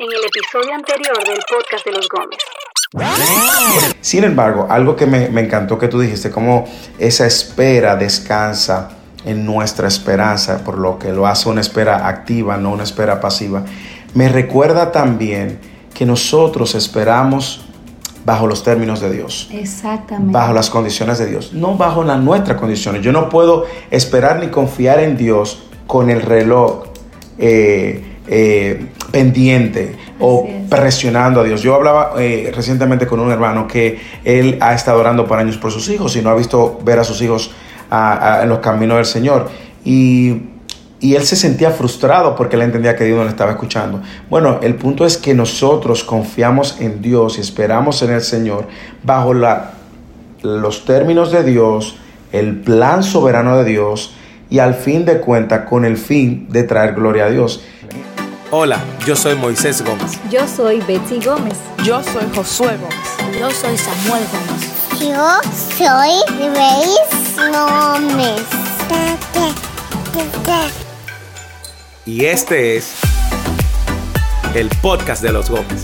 en el episodio anterior del podcast de los Gómez. Sin embargo, algo que me, me encantó que tú dijiste, como esa espera descansa en nuestra esperanza, por lo que lo hace una espera activa, no una espera pasiva, me recuerda también que nosotros esperamos bajo los términos de Dios. Exactamente. Bajo las condiciones de Dios, no bajo las nuestras condiciones. Yo no puedo esperar ni confiar en Dios con el reloj eh, eh, pendiente o presionando a Dios. Yo hablaba eh, recientemente con un hermano que él ha estado orando por años por sus hijos y no ha visto ver a sus hijos a- a- en los caminos del Señor. Y, y él se sentía frustrado porque él entendía que Dios no le estaba escuchando. Bueno, el punto es que nosotros confiamos en Dios y esperamos en el Señor bajo la, los términos de Dios, el plan soberano de Dios y al fin de cuentas con el fin de traer gloria a Dios. Hola, yo soy Moisés Gómez. Yo soy Betsy Gómez. Yo soy Josué Gómez. Yo soy Samuel Gómez. Yo soy Grace Gómez. Y este es el podcast de los Gómez.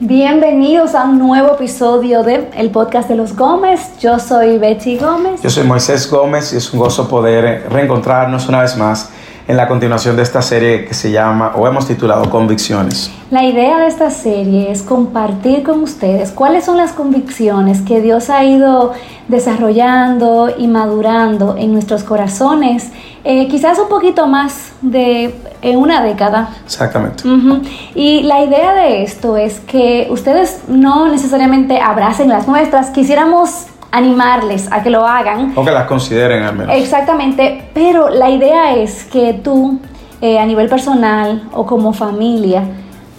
Bienvenidos a un nuevo episodio de el podcast de los Gómez. Yo soy Betsy Gómez. Yo soy Moisés Gómez y es un gozo poder reencontrarnos una vez más en la continuación de esta serie que se llama o hemos titulado Convicciones. La idea de esta serie es compartir con ustedes cuáles son las convicciones que Dios ha ido desarrollando y madurando en nuestros corazones, eh, quizás un poquito más de en una década. Exactamente. Y la idea de esto es que ustedes no necesariamente abracen las nuestras, quisiéramos animarles a que lo hagan, O que las consideren al menos. Exactamente, pero la idea es que tú, eh, a nivel personal o como familia,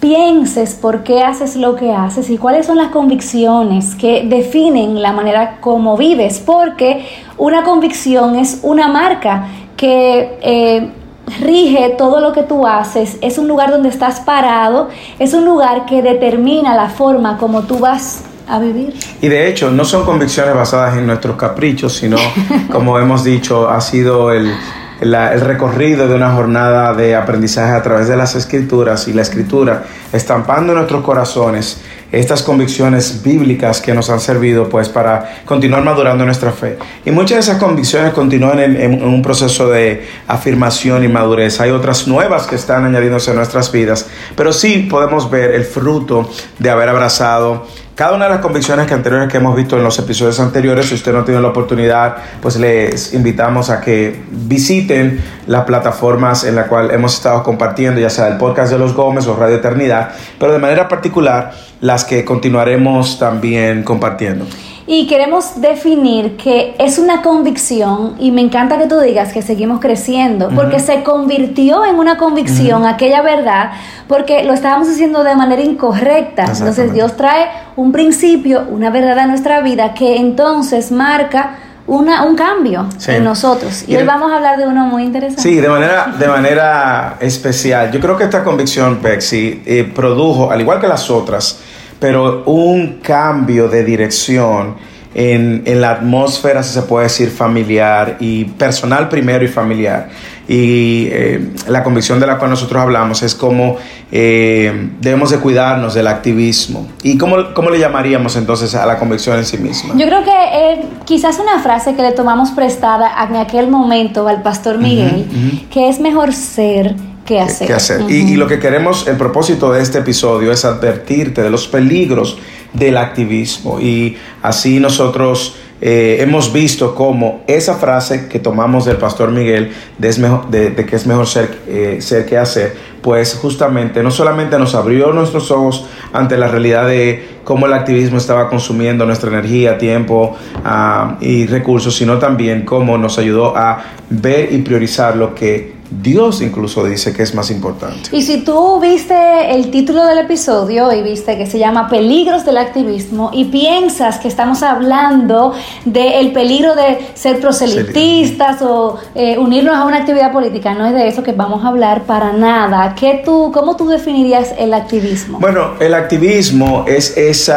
pienses por qué haces lo que haces y cuáles son las convicciones que definen la manera como vives, porque una convicción es una marca que... eh, rige todo lo que tú haces, es un lugar donde estás parado, es un lugar que determina la forma como tú vas a vivir. Y de hecho, no son convicciones basadas en nuestros caprichos, sino, como hemos dicho, ha sido el, la- el recorrido de una jornada de aprendizaje a través de las escrituras y la escritura, estampando en nuestros corazones estas convicciones bíblicas que nos han servido pues para continuar madurando nuestra fe. Y muchas de esas convicciones continúan en, en- en un proceso de afirmación y madurez. Hay otras nuevas que están añadiéndose a nuestras vidas, pero sí podemos ver el fruto de haber abrazado cada una de las convicciones que anteriores que hemos visto en los episodios anteriores, si usted no tiene la oportunidad, pues les invitamos a que visiten las plataformas en la cual hemos estado compartiendo, ya sea el podcast de los Gómez o Radio Eternidad, pero de manera particular las que continuaremos también compartiendo. Y queremos definir que es una convicción, y me encanta que tú digas que seguimos creciendo, porque se convirtió en una convicción aquella verdad, porque lo estábamos haciendo de manera incorrecta. Entonces. Dios trae un principio, una verdad a nuestra vida que entonces marca una, un cambio Sí. en nosotros. Y Y hoy el- vamos a hablar de uno muy interesante. Sí, de manera, de manera especial. Yo creo que esta convicción, Pexi, eh, produjo, al igual que las otras, pero un cambio de dirección en, en la atmósfera, si se puede decir, familiar y personal primero y familiar. Y eh, la convicción de la cual nosotros hablamos es como eh, debemos de cuidarnos del activismo. ¿Y cómo, cómo le llamaríamos entonces a la convicción en sí misma? Yo creo que eh, quizás una frase que le tomamos prestada en aquel momento al pastor Miguel, que es mejor ser hacer. ¿Qué hacer? Y, y lo que queremos, el propósito de este episodio es advertirte de los peligros del activismo. Y así nosotros eh, hemos visto cómo esa frase que tomamos del pastor Miguel de, es mejor- de- de que es mejor ser, eh, ser que hacer, pues justamente no solamente nos abrió nuestros ojos ante la realidad de cómo el activismo estaba consumiendo nuestra energía, tiempo ah, y recursos, sino también cómo nos ayudó a ver y priorizar lo que Dios incluso dice que es más importante. Y si tú viste el título del episodio y viste que se llama Peligros del activismo y piensas que estamos hablando del peligro de ser proselitistas o eh, unirnos a una actividad política, no es de eso que vamos a hablar para nada. ¿Qué tú, ¿Cómo tú definirías el activismo? Bueno, el activismo es ese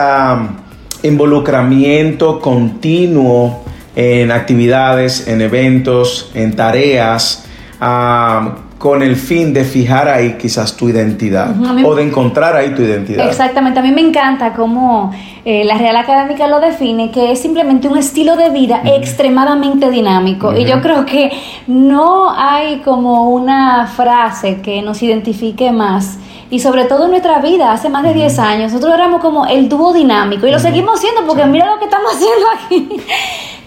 involucramiento continuo en actividades, en eventos, en tareas, ah, con el fin de fijar ahí quizás tu identidad o de encontrar ahí tu identidad. Exactamente, a mí me encanta cómo eh, la Real Académica lo define, que es simplemente un estilo de vida extremadamente dinámico. Y yo creo que no hay como una frase que nos identifique más. Y sobre todo en nuestra vida, hace más de 10 años, nosotros éramos como el dúo dinámico y lo seguimos siendo porque mira lo que estamos haciendo aquí.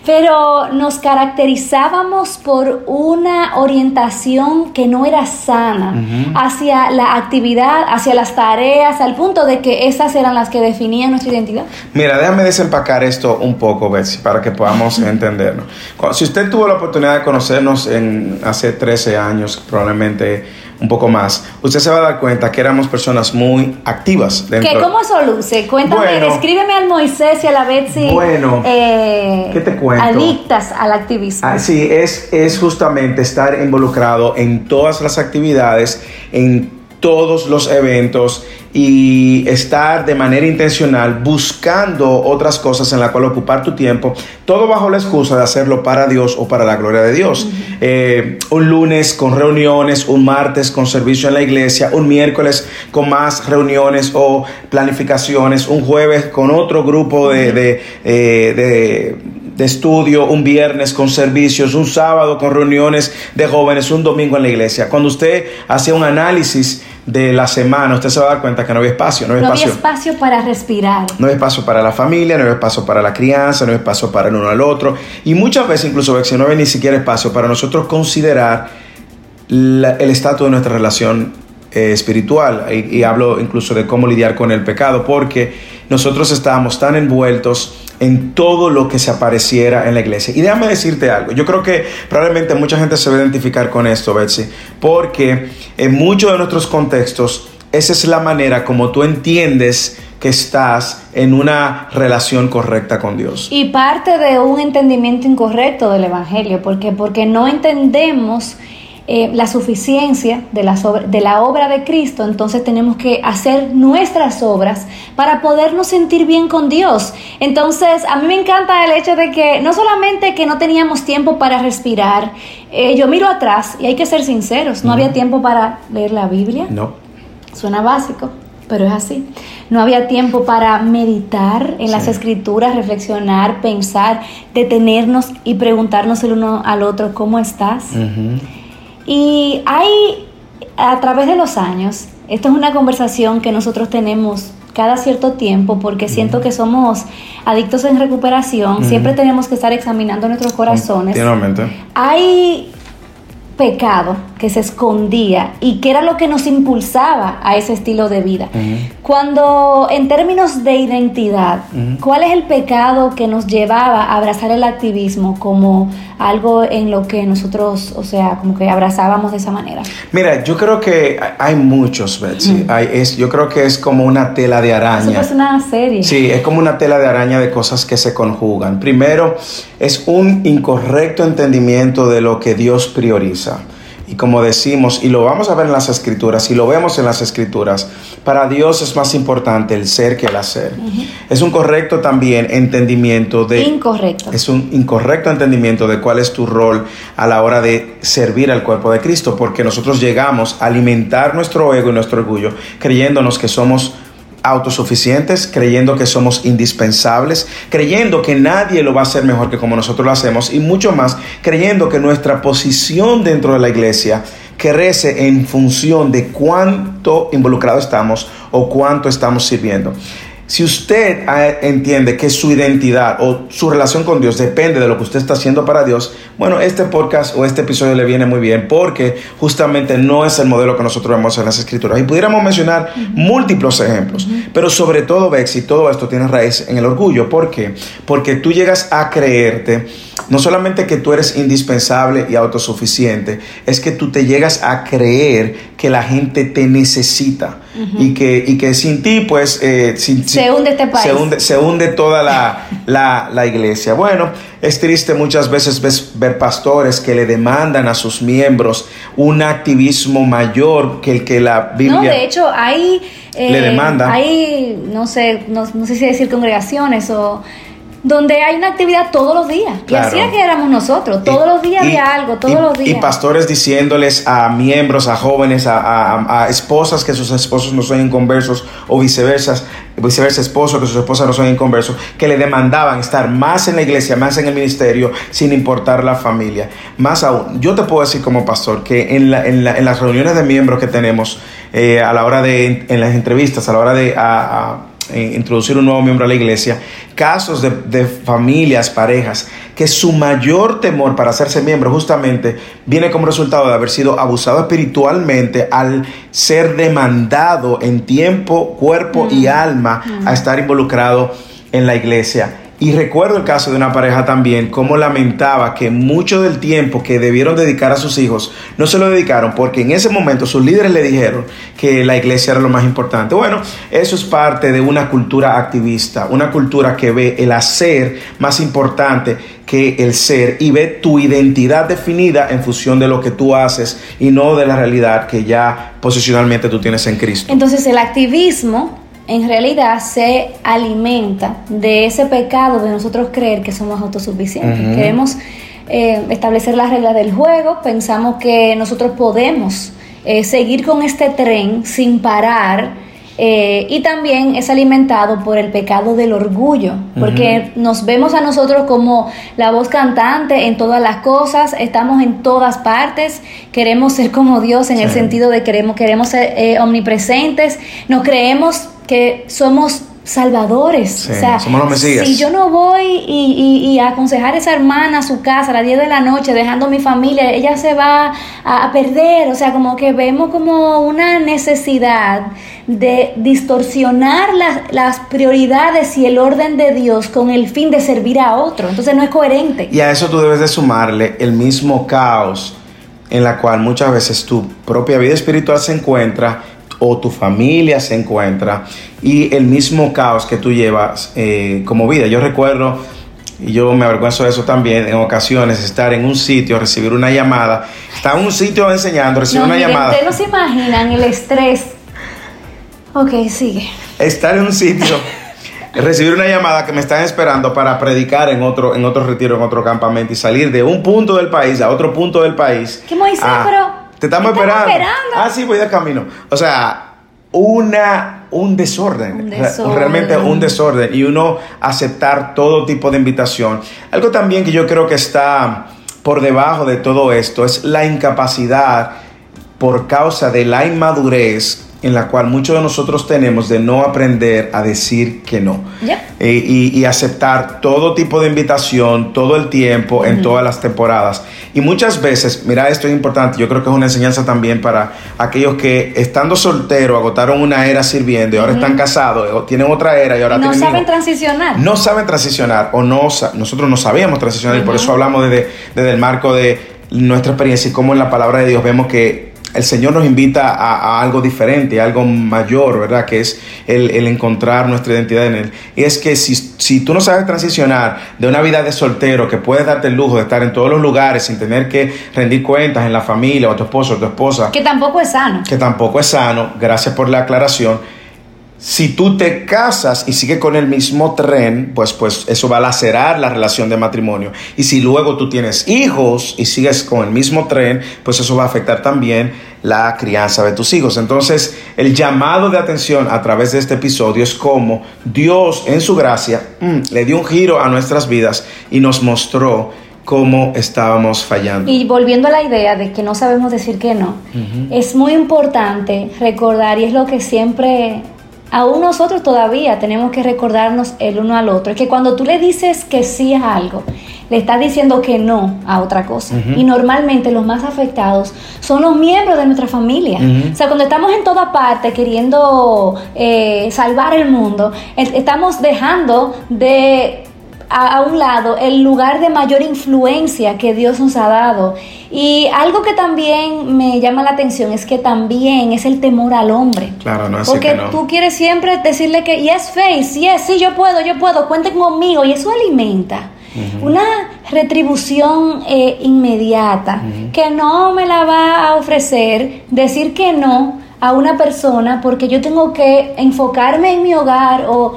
Pero nos caracterizábamos por una orientación que no era sana hacia la actividad, hacia las tareas, al punto de que esas eran las que definían nuestra identidad. Mira, déjame desempacar esto un poco, Betsy, para que podamos entendernos. Si usted tuvo la oportunidad de conocernos en hace 13 años, probablemente un poco más, usted se va a dar cuenta que éramos personas muy activas dentro. ¿Qué, ¿Cómo eso luce? Cuéntame, Bueno. descríbeme al Moisés y a la Betsy. Bueno. eh, ¿Qué te cuento? Adictas al activismo. Ah, sí, es, es justamente estar involucrado en todas las actividades, en todos los eventos y estar de manera intencional buscando otras cosas en la cual ocupar tu tiempo, todo bajo la excusa de hacerlo para Dios o para la gloria de Dios. Eh, un lunes con reuniones, un martes con servicio en la iglesia, un miércoles con más reuniones o planificaciones, un jueves con otro grupo de, de, eh, de de estudio, un viernes con servicios, un sábado con reuniones de jóvenes, un domingo en la iglesia. Cuando usted hace un análisis de la semana, usted se va a dar cuenta que no había espacio, no había no había espacio. para respirar. No hay espacio para la familia, no hay espacio para la crianza, no hay espacio para el uno al otro. Y muchas veces incluso no hay ni siquiera espacio para nosotros considerar la- el estatus de nuestra relación eh, espiritual. Y, y hablo incluso de cómo lidiar con el pecado, porque nosotros estábamos tan envueltos en todo lo que se apareciera en la iglesia. Y déjame decirte algo, yo creo que probablemente mucha gente se va a identificar con esto, Betsy, porque en muchos de nuestros contextos, esa es la manera como tú entiendes que estás en una relación correcta con Dios. Y parte de un entendimiento incorrecto del Evangelio, porque porque no entendemos eh, la suficiencia de, obra- de la obra de Cristo, entonces tenemos que hacer nuestras obras para podernos sentir bien con Dios. Entonces, a mí me encanta el hecho de que no solamente que no teníamos tiempo para respirar, eh, yo miro atrás y hay que ser sinceros, no había tiempo para leer la Biblia, No. Suena básico, pero es así. No había tiempo para meditar en las escrituras, reflexionar, pensar, detenernos y preguntarnos el uno al otro, ¿cómo estás? Y hay, a través de los años, esto es una conversación que nosotros tenemos cada cierto tiempo porque siento que somos adictos en recuperación, siempre tenemos que estar examinando nuestros corazones. Hay pecado que se escondía y que era lo que nos impulsaba a ese estilo de vida. Cuando en términos de identidad, ¿cuál es el pecado que nos llevaba a abrazar el activismo como algo en lo que nosotros, o sea, como que abrazábamos de esa manera? Mira, yo creo que hay- muchos, Betsy. Hay- es, yo creo que es como una tela de Eso araña. es una serie. Sí, es como una tela de araña de cosas que se conjugan. Primero, es un incorrecto entendimiento de lo que Dios prioriza. Y como decimos, y lo vamos a ver en las escrituras, y lo vemos en las escrituras, para Dios es más importante el ser que el hacer. Es un correcto también entendimiento de... Incorrecto. Es un incorrecto entendimiento de cuál es tu rol a la hora de servir al cuerpo de Cristo, porque nosotros llegamos a alimentar nuestro ego y nuestro orgullo creyéndonos que somos autosuficientes, creyendo que somos indispensables, creyendo que nadie lo va a hacer mejor que como nosotros lo hacemos y mucho más, creyendo que nuestra posición dentro de la iglesia crece en función de cuánto involucrado estamos o cuánto estamos sirviendo. Si usted ah, entiende que su identidad o su relación con Dios depende de lo que usted está haciendo para Dios, bueno, este podcast o este episodio le viene muy bien porque justamente no es el modelo que nosotros vemos en las escrituras. Y pudiéramos mencionar múltiples ejemplos, pero sobre todo, Bexi, todo esto tiene raíz en el orgullo. ¿Por qué? Porque tú llegas a creerte no solamente que tú eres indispensable y autosuficiente, es que tú te llegas a creer que la gente te necesita y, que, y que sin ti, pues, eh, sin- Se hunde este país. Se hunde, se hunde toda la, la- la iglesia. Bueno, es triste muchas veces ves- ver pastores que le demandan a sus miembros un activismo mayor que el que la Biblia... No, de hecho, hay. eh, Le demanda. Hay, no sé, no, no sé si decir congregaciones o donde hay una actividad todos los días. Claro. Y así es que éramos nosotros, todos Y- los días y- había algo, todos y- los días. Y pastores diciéndoles a miembros, a jóvenes, a, a- a esposas que sus esposos no son inconversos o viceversa, viceversa esposos que sus esposas no son inconversos, que le demandaban estar más en la iglesia, más en el ministerio, sin importar la familia. Más aún, yo te puedo decir como pastor que en, la- en la- en las reuniones de miembros que tenemos, eh, a la hora de, en las entrevistas, a la hora de... a- eh, introducir un nuevo miembro a la iglesia, casos de, de familias, parejas, que su mayor temor para hacerse miembro justamente viene como resultado de haber sido abusado espiritualmente al ser demandado en tiempo, cuerpo y alma a estar involucrado en la iglesia. Y recuerdo el caso de una pareja también, cómo lamentaba que mucho del tiempo que debieron dedicar a sus hijos no se lo dedicaron porque en ese momento sus líderes le dijeron que la iglesia era lo más importante. Bueno, eso es parte de una cultura activista, una cultura que ve el hacer más importante que el ser y ve tu identidad definida en función de lo que tú haces y no de la realidad que ya posicionalmente tú tienes en Cristo. Entonces el activismo en realidad se alimenta de ese pecado de nosotros creer que somos autosuficientes. Queremos eh, establecer las reglas del juego, pensamos que nosotros podemos eh, seguir con este tren sin parar. eh, y también es alimentado por el pecado del orgullo, porque nos vemos a nosotros como la voz cantante en todas las cosas, estamos en todas partes, queremos ser como Dios en el sentido de queremos, queremos ser eh, omnipresentes, nos creemos que somos salvadores. Sí, o sea, somos los Mesías. si yo no voy y, y- y a aconsejar a esa hermana a su casa a las 10 de la noche, dejando a mi familia, ella se va a, a perder. O sea, como que vemos como una necesidad de distorsionar las, las prioridades y el orden de Dios con el fin de servir a otro. Entonces no es coherente. Y a eso tú debes de sumarle el mismo caos en la cual muchas veces tu propia vida espiritual se encuentra o tu familia se encuentra y el mismo caos que tú llevas eh, como vida. Yo recuerdo, y yo me avergüenzo de eso también, en ocasiones estar en un sitio, recibir una llamada, estar en un sitio enseñando, recibir No, una miren, llamada, ustedes no se imaginan el estrés. Ok, sigue. estar en un sitio, recibir una llamada que me están esperando para predicar en otro, en otro retiro, en otro campamento y salir de un punto del país a otro punto del país. ¿Qué, Moisés? Pero, Te estamos ¿estamos esperando. esperando? Ah, sí, voy de camino. O sea, una, un desorden. Un Re- desorden. Realmente un desorden. Y uno aceptar todo tipo de invitación. Algo también que yo creo que está por debajo de todo esto es la incapacidad por causa de la inmadurez en la cual muchos de nosotros tenemos de no aprender a decir que no. Eh, y, y aceptar todo tipo de invitación, todo el tiempo, en todas las temporadas. Y muchas veces, mira, esto es importante, yo creo que es una enseñanza también para aquellos que estando solteros agotaron una era sirviendo y ahora están casados, o tienen otra era y ahora no tienen saben hijos. transicionar. No saben transicionar o no nosotros no sabíamos transicionar y por eso hablamos desde, desde el marco de nuestra experiencia y cómo en la palabra de Dios vemos que el Señor nos invita a, a algo diferente, a algo mayor, ¿verdad? Que es el, el encontrar nuestra identidad en Él. Y es que si, si tú no sabes transicionar de una vida de soltero, que puedes darte el lujo de estar en todos los lugares sin tener que rendir cuentas en la familia o a tu esposo o tu esposa, Que tampoco es sano. que tampoco es sano, gracias por la aclaración. Si tú te casas y sigues con el mismo tren, pues, pues eso va a lacerar la relación de matrimonio. Y si luego tú tienes hijos y sigues con el mismo tren, pues eso va a afectar también la crianza de tus hijos. Entonces, el llamado de atención a través de este episodio es como Dios en su gracia mm, le dio un giro a nuestras vidas y nos mostró cómo estábamos fallando. Y volviendo a la idea de que no sabemos decir que no, es muy importante recordar, y es lo que siempre, aún nosotros todavía tenemos que recordarnos el uno al otro, es que cuando tú le dices que sí a algo, le estás diciendo que no a otra cosa. Y normalmente los más afectados son los miembros de nuestra familia. O sea, cuando estamos en toda parte queriendo eh, salvar el mundo, es- estamos dejando de a, un lado el lugar de mayor influencia que Dios nos ha dado. Y algo que también me llama la atención es que también es el temor al hombre. Claro, no decir Porque que no. tú quieres siempre decirle que yes face, yes, sí, yo puedo, yo puedo, cuenten conmigo. Y eso alimenta una retribución eh, inmediata que no me la va a ofrecer decir que no a una persona porque yo tengo que enfocarme en mi hogar o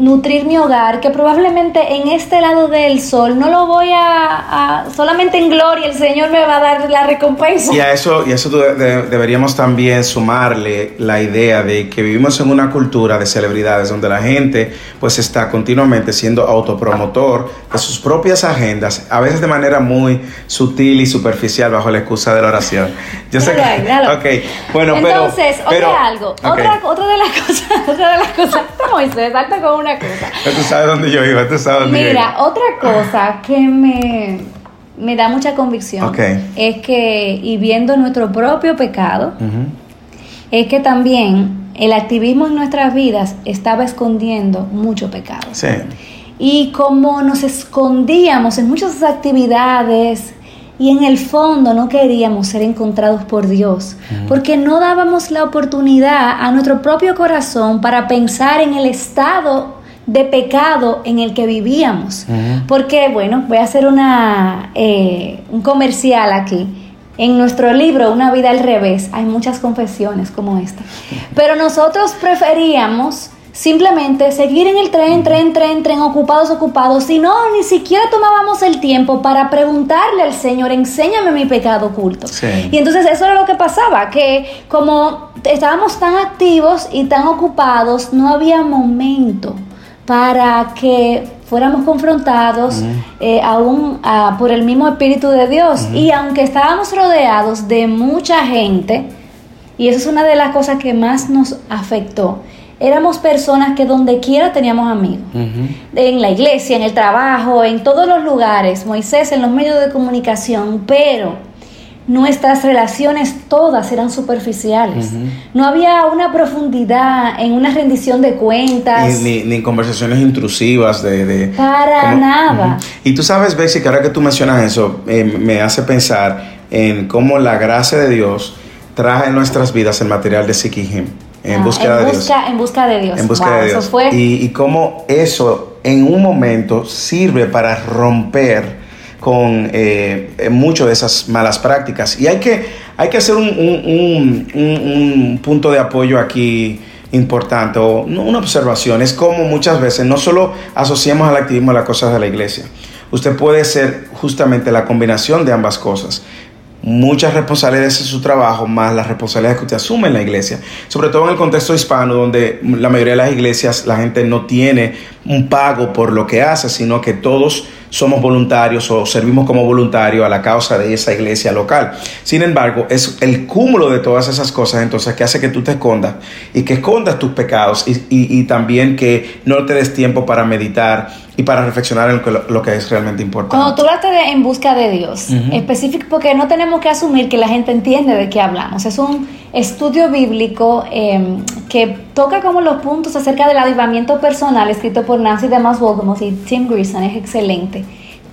nutrir mi hogar, que probablemente en este lado del sol no lo voy a, a- solamente en gloria el Señor me va a dar la recompensa. Y a eso, y a eso de- de- deberíamos también sumarle la idea de que vivimos en una cultura de celebridades donde la gente pues está continuamente siendo autopromotor de sus propias agendas, a veces de manera muy sutil y superficial bajo la excusa de la oración. Yo sé ahí, que... déjalo. Ok, bueno, pero... Entonces, pero- otra algo, ok. otra, otra de las cosas, otra de las cosas, Moisés, salta con una cosa. Ya Tú sabes dónde yo iba, tú sabes dónde yo Mira, iba. otra cosa que me, me da mucha convicción es que, y viendo nuestro propio pecado, es que también el activismo en nuestras vidas estaba escondiendo mucho pecado. Sí. Y como nos escondíamos en muchas actividades y en el fondo no queríamos ser encontrados por Dios, porque no dábamos la oportunidad a nuestro propio corazón para pensar en el estado de pecado en el que vivíamos. Porque, bueno, voy a hacer una, eh, un comercial aquí. En nuestro libro, Una vida al revés, hay muchas confesiones como esta. Pero nosotros preferíamos simplemente seguir en el tren, tren, tren, tren, ocupados, ocupados, y no, ni siquiera tomábamos el tiempo para preguntarle al Señor, enséñame mi pecado oculto. Sí. Y entonces eso era lo que pasaba, que como estábamos tan activos y tan ocupados, no había momento para que fuéramos confrontados eh, aún ah, por el mismo Espíritu de Dios. Y aunque estábamos rodeados de mucha gente, y eso es una de las cosas que más nos afectó, éramos personas que donde quiera teníamos amigos. En la iglesia, en el trabajo, en todos los lugares, Moisés, en los medios de comunicación, pero nuestras relaciones todas eran superficiales. No había una profundidad en una rendición de cuentas. Ni, ni, ni conversaciones intrusivas de... de- Para nada. Y tú sabes, Betsy, que ahora que tú mencionas eso, eh, me hace pensar en cómo la gracia de Dios trae en nuestras vidas el material de Seek Him, en Ah, búsqueda en de Dios. busca, En busca de Dios. En búsqueda Wow, de eso Dios. fue Y, y cómo eso en un momento sirve para romper con eh, de esas malas prácticas. Y hay que, hay que hacer un, un- un- un- un punto de apoyo aquí importante o una observación. Es como muchas veces no solo asociamos al activismo a las cosas de la iglesia. Usted puede ser justamente la combinación de ambas cosas muchas responsabilidades en su trabajo, más las responsabilidades que usted asume en la iglesia. Sobre todo en el contexto hispano, donde la mayoría de las iglesias la gente no tiene un pago por lo que hace, sino que todos somos voluntarios o servimos como voluntarios a la causa de esa iglesia local. Sin embargo, es el cúmulo de todas esas cosas entonces que hace que tú te escondas y que escondas tus pecados y, y- y también que no te des tiempo para meditar y para reflexionar en lo que, lo que es realmente importante. Cuando tú hablaste de en busca de Dios, específico, porque no tenemos que asumir que la gente entiende de qué hablamos. Es un estudio bíblico eh, que toca como los puntos acerca del avivamiento personal, escrito por Nancy DeMoss Wolgemuth y Tim Grison, es excelente.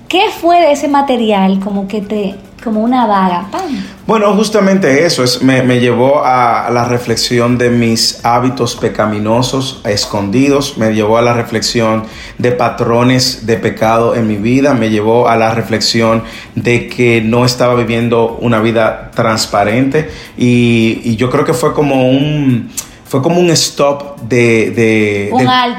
¿Qué fue de ese material como que te, como una? ¡Pam! Bueno, justamente eso es, me, me llevó a la reflexión de mis hábitos pecaminosos escondidos, me llevó a la reflexión de patrones de pecado en mi vida, me llevó a la reflexión de que no estaba viviendo una vida transparente y yo creo que fue como un... Fue como un stop de... de-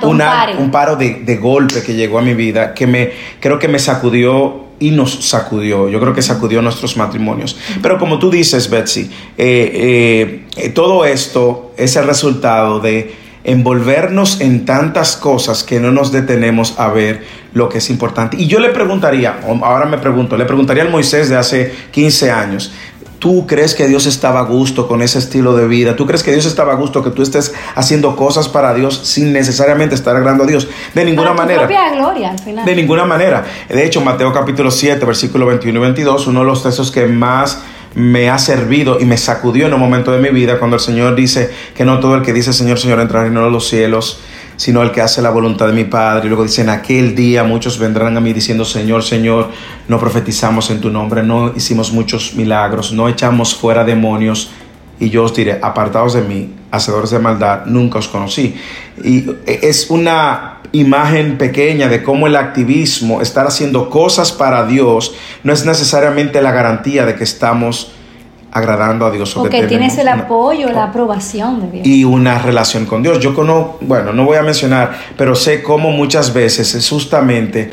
Un de- alto, un paro de, de golpe que llegó a mi vida, que me creo que me sacudió y nos sacudió. Yo creo que sacudió nuestros matrimonios. Pero como tú dices, Betsy, eh, eh, eh, todo esto es el resultado de envolvernos en tantas cosas que no nos detenemos a ver lo que es importante. Y yo le preguntaría, ahora me pregunto, le preguntaría al Moisés de hace 15 años, ¿Tú crees que Dios estaba a gusto con ese estilo de vida? ¿Tú crees que Dios estaba a gusto que tú estés haciendo cosas para Dios sin necesariamente estar agradando a Dios? De ninguna Para tu manera. propia gloria al final. De ninguna manera. De hecho, Mateo capítulo 7, versículo 21 y 22, uno de los textos que más me ha servido y me sacudió en un momento de mi vida cuando el Señor dice que no todo el que dice Señor, Señor entrará en los cielos, sino el que hace la voluntad de mi Padre. Y luego dice, en aquel día muchos vendrán a mí diciendo, Señor, Señor, no profetizamos en tu nombre, no hicimos muchos milagros, no echamos fuera demonios. Y yo os diré, apartados de mí, hacedores de maldad, nunca os conocí. Y es una imagen pequeña de cómo el activismo, estar haciendo cosas para Dios, no es necesariamente la garantía de que estamos agradando a Dios. o Porque tienes el una- apoyo, la aprobación de Dios. y una relación con Dios. Yo conozco, bueno, no voy a mencionar, pero sé cómo muchas veces es justamente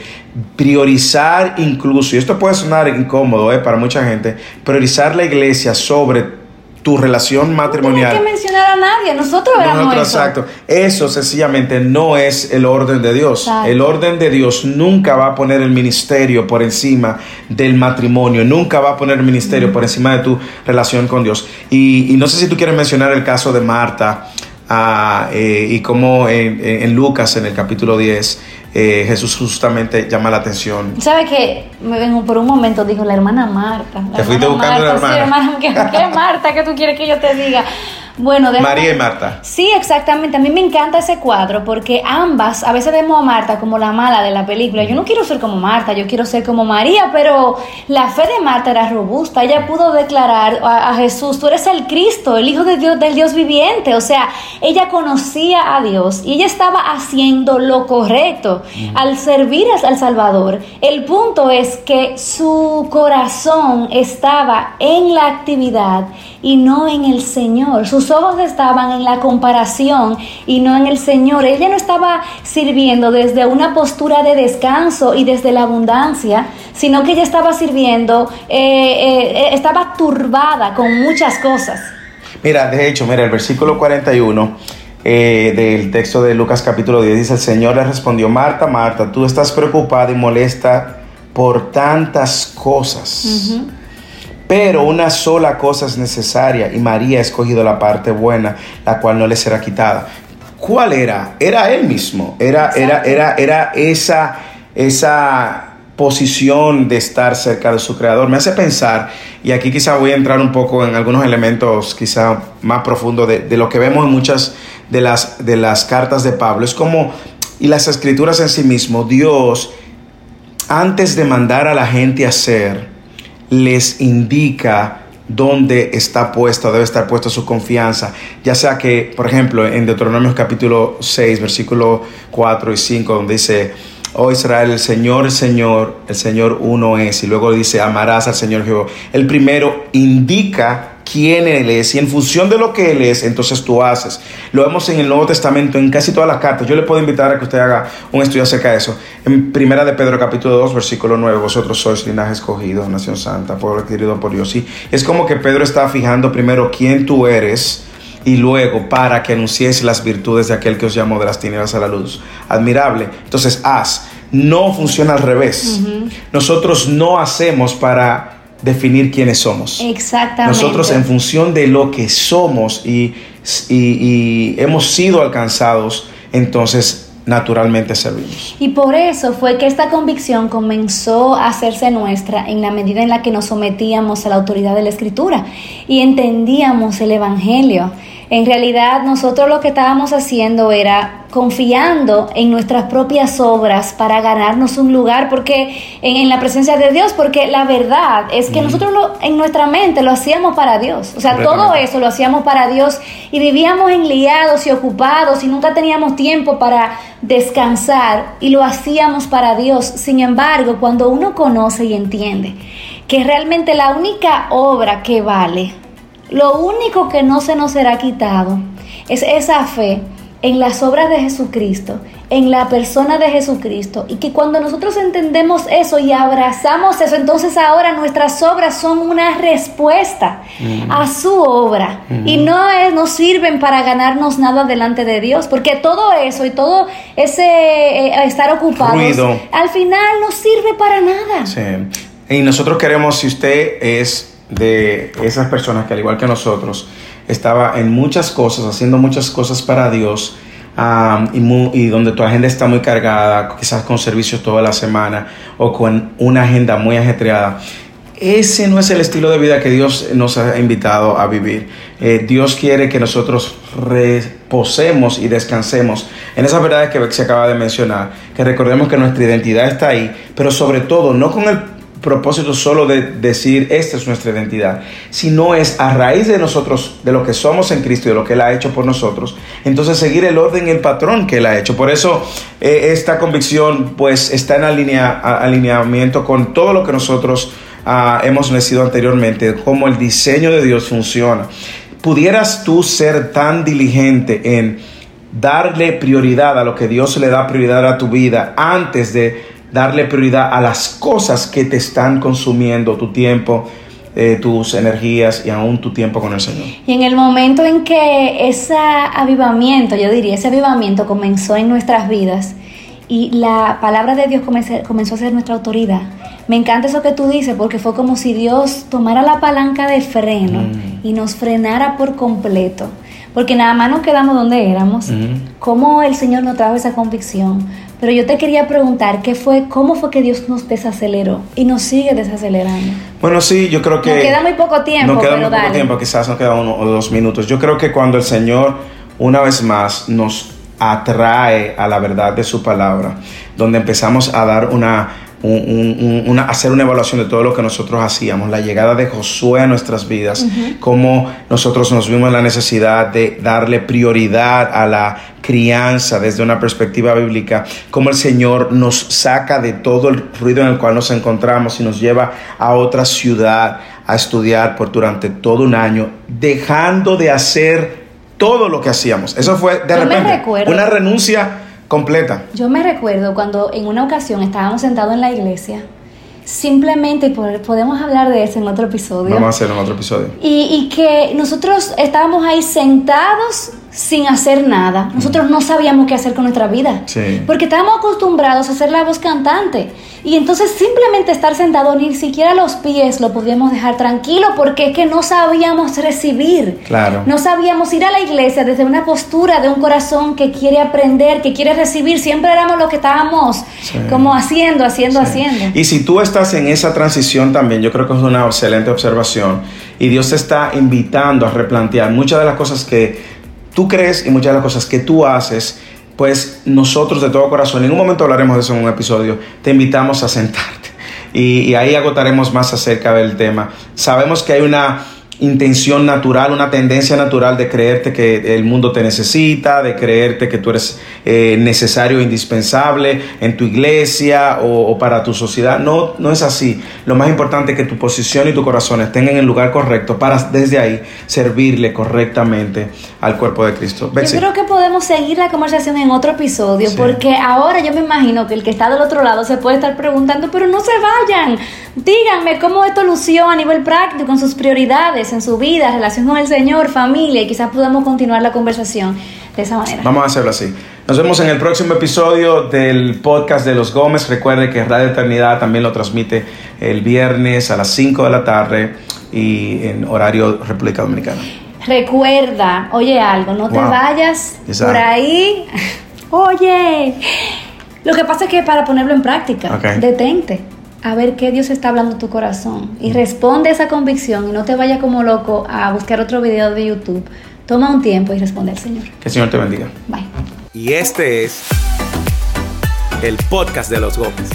priorizar incluso, y esto puede sonar incómodo eh, para mucha gente, priorizar la iglesia sobre tu relación No matrimonial. hay que mencionar a nadie, nosotros éramos Nosotros, eso. exacto. Eso sencillamente no es el orden de Dios. Exacto. El orden de Dios nunca va a poner el ministerio por encima del matrimonio, nunca va a poner el ministerio por encima de tu relación con Dios. Y, y no sé si tú quieres mencionar el caso de Marta ah, eh, y cómo en, en- en Lucas, en el capítulo 10, eh, Jesús justamente llama la atención. ¿Sabe que me vengo por un momento dijo la hermana Marta? La Te fuiste buscando Marta, hermana. Sí, hermana, ¿qué, qué Marta? ¿Qué tú quieres que yo te diga? Bueno, déjame- María y Marta. Sí, exactamente. A mí me encanta ese cuadro porque ambas, a veces vemos a Marta como la mala de la película. Yo no quiero ser como Marta, yo quiero ser como María, pero la fe de Marta era robusta. Ella pudo declarar a, a Jesús, tú eres el Cristo, el Hijo de Dios, del Dios viviente. O sea, ella conocía a Dios y ella estaba haciendo lo correcto al servir al- al Salvador. El punto es que su corazón estaba en la actividad y no en el Señor. Sus ojos estaban en la comparación y no en el Señor. Ella no estaba sirviendo desde una postura de descanso y desde la abundancia, sino que ella estaba sirviendo, eh, eh, eh, estaba turbada con muchas cosas. Mira, de hecho, mira, el versículo 41 eh, del texto de Lucas capítulo 10 dice, el Señor le respondió, Marta, Marta, tú estás preocupada y molesta por tantas cosas. Pero una sola cosa es necesaria y María ha escogido la parte buena, la cual no le será quitada. ¿Cuál era? Era él mismo. Era, era, era, era esa, esa posición de estar cerca de su creador. Me hace pensar, y aquí quizá voy a entrar un poco en algunos elementos quizá más profundos de, de lo que vemos en muchas de las, de las cartas de Pablo. Es como, y las escrituras en sí mismo, Dios, antes de mandar a la gente a hacer, les indica dónde está puesta, debe estar puesta su confianza. Ya sea que, por ejemplo, en Deuteronomio capítulo 6, versículo 4 y 5, donde dice, oh Israel, el Señor, el Señor, el Señor uno es. Y luego dice, amarás al Señor Jehová. El primero indica quién Él es y en función de lo que Él es, entonces tú haces. Lo vemos en el Nuevo Testamento, en casi todas las cartas. Yo le puedo invitar a que usted haga un estudio acerca de eso. En Primera de Pedro capítulo 2, versículo 9, vosotros sois linaje escogido, nación santa, pueblo adquirido por Dios. Y es como que Pedro está fijando primero quién tú eres y luego para que anunciéis las virtudes de aquel que os llamó de las tinieblas a la luz. Admirable. Entonces, haz. No funciona al revés. Nosotros no hacemos para definir quiénes somos. Exactamente. Nosotros en función de lo que somos y, y- y hemos sido alcanzados, entonces naturalmente servimos. Y por eso fue que esta convicción comenzó a hacerse nuestra en la medida en la que nos sometíamos a la autoridad de la Escritura y entendíamos el Evangelio. En realidad nosotros lo que estábamos haciendo era confiando en nuestras propias obras para ganarnos un lugar porque en, en la presencia de Dios, porque la verdad es que nosotros lo- en nuestra mente lo hacíamos para Dios. O sea, todo eso lo hacíamos para Dios y vivíamos enliados y ocupados y nunca teníamos tiempo para descansar y lo hacíamos para Dios. Sin embargo, cuando uno conoce y entiende que realmente la única obra que vale, lo único que no se nos será quitado es esa fe en las obras de Jesucristo, en la persona de Jesucristo, y que cuando nosotros entendemos eso y abrazamos eso, entonces ahora nuestras obras son una respuesta a su obra y no es, no sirven para ganarnos nada delante de Dios, porque todo eso y todo ese eh, estar ocupados Ruido. al final no sirve para nada. Sí. Y nosotros queremos, si usted es de esas personas que al igual que nosotros, estaba en muchas cosas, haciendo muchas cosas para Dios, y, mu- y donde tu agenda está muy cargada, quizás con servicios toda la semana o con una agenda muy ajetreada. Ese no es el estilo de vida que Dios nos ha invitado a vivir. Eh, Dios quiere que nosotros reposemos y descansemos en esas verdades que se acaba de mencionar, que recordemos que nuestra identidad está ahí, pero sobre todo no con el propósito solo de decir esta es nuestra identidad, sino es a raíz de nosotros, de lo que somos en Cristo y de lo que Él ha hecho por nosotros, entonces seguir el orden y el patrón que Él ha hecho. Por eso eh, esta convicción pues está en alineamiento con todo lo que nosotros ah, hemos nacido anteriormente, cómo el diseño de Dios funciona. ¿Pudieras tú ser tan diligente en darle prioridad a lo que Dios le da prioridad a tu vida antes de darle prioridad a las cosas que te están consumiendo tu tiempo, eh, tus energías y aún tu tiempo con el Señor. Y en el momento en que ese avivamiento, yo diría, ese avivamiento comenzó en nuestras vidas y la palabra de Dios comenzó, comenzó a ser nuestra autoridad. Me encanta eso que tú dices porque fue como si Dios tomara la palanca de freno y nos frenara por completo. Porque nada más nos quedamos donde éramos. ¿Cómo el Señor nos trajo esa convicción? Pero yo te quería preguntar, ¿qué fue, ¿cómo fue que Dios nos desaceleró y nos sigue desacelerando? Bueno, sí, yo creo que... Nos queda muy poco tiempo, Nos queda pero muy poco dale. tiempo, quizás nos queda uno o dos minutos. Yo creo que cuando el Señor, una vez más, nos atrae a la verdad de su palabra, donde empezamos a dar una, un- un- un- una hacer una evaluación de todo lo que nosotros hacíamos, la llegada de Josué a nuestras vidas, cómo nosotros nos vimos la necesidad de darle prioridad a la crianza desde una perspectiva bíblica, cómo el Señor nos saca de todo el ruido en el cual nos encontramos y nos lleva a otra ciudad a estudiar por durante todo un año, dejando de hacer todo lo que hacíamos. Eso fue de repente una renuncia completa. Yo me recuerdo cuando en una ocasión estábamos sentados en la iglesia, simplemente, podemos hablar de eso en otro episodio, Vamos a hacer en otro episodio. y, y que nosotros estábamos ahí sentados sin hacer nada. Nosotros no sabíamos qué hacer con nuestra vida. Sí. Porque estábamos acostumbrados a hacer la voz cantante. Y entonces simplemente estar sentado, ni siquiera los pies lo podíamos dejar tranquilo porque es que no sabíamos recibir. Claro. No sabíamos ir a la iglesia desde una postura de un corazón que quiere aprender, que quiere recibir. Siempre éramos los que estábamos Sí. como haciendo, haciendo, Sí. haciendo. Y si tú estás en esa transición también, yo creo que es una excelente observación. Y Dios te está invitando a replantear muchas de las cosas que tú crees y muchas de las cosas que tú haces. Pues nosotros de todo corazón, en un momento hablaremos de eso en un episodio, te invitamos a sentarte. Y, y ahí agotaremos más acerca del tema. Sabemos que hay una intención natural, una tendencia natural de creerte que el mundo te necesita, de creerte que tú eres eh, necesario e indispensable en tu iglesia o, o para tu sociedad. No, no es así. Lo más importante es que tu posición y tu corazón estén en el lugar correcto para desde ahí servirle correctamente al cuerpo de Cristo. Betsy. Yo creo que podemos seguir la conversación en otro episodio, Sí. porque ahora yo me imagino que el que está del otro lado se puede estar preguntando, pero no se vayan, díganme cómo esto lució a nivel práctico en sus prioridades, en su vida, relación con el Señor, familia, y quizás podamos continuar la conversación de esa manera. Vamos a hacerlo así. Nos vemos en el próximo episodio del podcast de los Gómez. Recuerde que Radio Eternidad también lo transmite el viernes a las 5 de la tarde y en horario República Dominicana. Recuerda, oye algo, no te Wow. vayas Exacto. por ahí. Oye, lo que pasa es que para ponerlo en práctica, detente a ver qué Dios está hablando a tu corazón y responde a esa convicción y no te vayas como loco a buscar otro video de YouTube. Toma un tiempo y responde al Señor. Que el Señor te bendiga. Bye. Y este es el podcast de los Gómez.